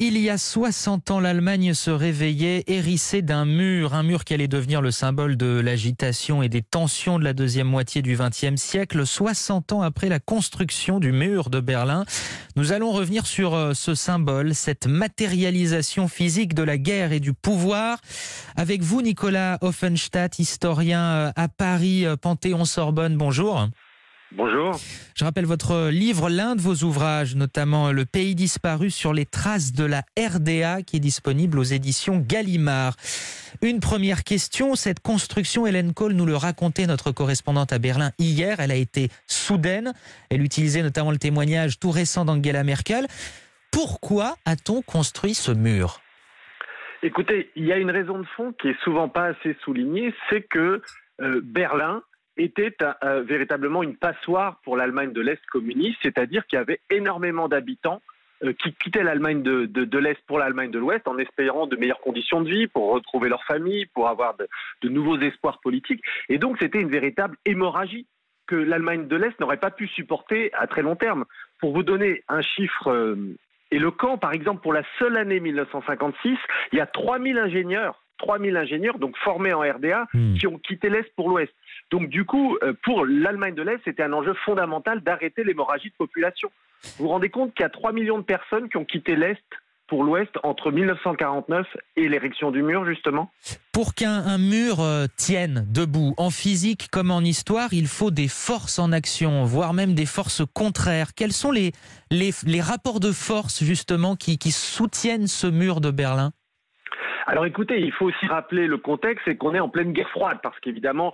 Il y a 60 ans, l'Allemagne se réveillait hérissée d'un mur, un mur qui allait devenir le symbole de l'agitation et des tensions de la deuxième moitié du XXe siècle. 60 ans après la construction du mur de Berlin, nous allons revenir sur euh, ce symbole, cette matérialisation physique de la guerre et du pouvoir. Avec vous, Nicolas Offenstadt, historien euh, à Paris, euh, Panthéon-Sorbonne. Bonjour. Bonjour. Je rappelle votre livre, l'un de vos ouvrages, notamment Le pays disparu sur les traces de la RDA, qui est disponible aux éditions Gallimard. Une première question, cette construction, Hélène Kohl nous le racontait, notre correspondante à Berlin hier, elle a été soudaine. Elle utilisait notamment le témoignage tout récent d'Angela Merkel. Pourquoi a-t-on construit ce mur? Écoutez, il y a une raison de fond qui est souvent pas assez soulignée, c'est que euh, Berlin était véritablement une passoire pour l'Allemagne de l'Est communiste, c'est-à-dire qu'il y avait énormément d'habitants euh, qui quittaient l'Allemagne de, de, l'Est pour l'Allemagne de l'Ouest en espérant de meilleures conditions de vie, pour retrouver leur famille, pour avoir de, nouveaux espoirs politiques. Et donc c'était une véritable hémorragie que l'Allemagne de l'Est n'aurait pas pu supporter à très long terme. Pour vous donner un chiffre euh, éloquent, par exemple, pour la seule année 1956, il y a 3000 ingénieurs 3000 ingénieurs, donc formés en RDA, hmm. qui ont quitté l'Est pour l'Ouest. Donc du coup, euh, pour l'Allemagne de l'Est, c'était un enjeu fondamental d'arrêter l'hémorragie de population. Vous vous rendez compte qu'il y a 3 millions de personnes qui ont quitté l'Est pour l'Ouest entre 1949 et l'érection du mur, justement Pour qu'un mur euh, tienne debout, en physique comme en histoire, il faut des forces en action, voire même des forces contraires. Quels sont les, les, rapports de force, justement, qui soutiennent ce mur de Berlin? Alors écoutez, il faut aussi rappeler le contexte, c'est qu'on est en pleine guerre froide, parce qu'évidemment,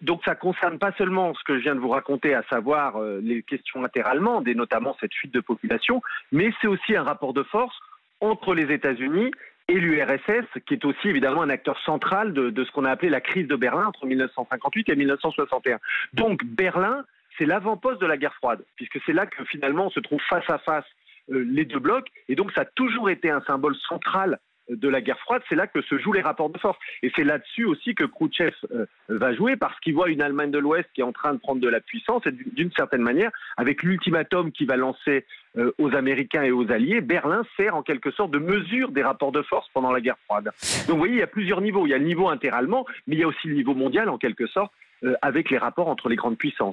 donc ça concerne pas seulement ce que je viens de vous raconter, à savoir euh, les questions interallemandes et notamment cette fuite de population, mais c'est aussi un rapport de force entre les États-Unis et l'URSS, qui est aussi évidemment un acteur central de, ce qu'on a appelé la crise de Berlin entre 1958 et 1961. Donc Berlin, c'est l'avant-poste de la guerre froide, puisque c'est là que finalement on se trouve face à face euh, les deux blocs, et donc ça a toujours été un symbole central de la guerre froide, c'est là que se jouent les rapports de force. Et c'est là-dessus aussi que Khrouchtchev euh, va jouer, parce qu'il voit une Allemagne de l'Ouest qui est en train de prendre de la puissance, et d'une certaine manière, avec l'ultimatum qu'il va lancer euh, aux Américains et aux Alliés, Berlin sert en quelque sorte de mesure des rapports de force pendant la guerre froide. Donc vous voyez, il y a plusieurs niveaux. Il y a le niveau interallemand, mais il y a aussi le niveau mondial en quelque sorte, euh, avec les rapports entre les grandes puissances.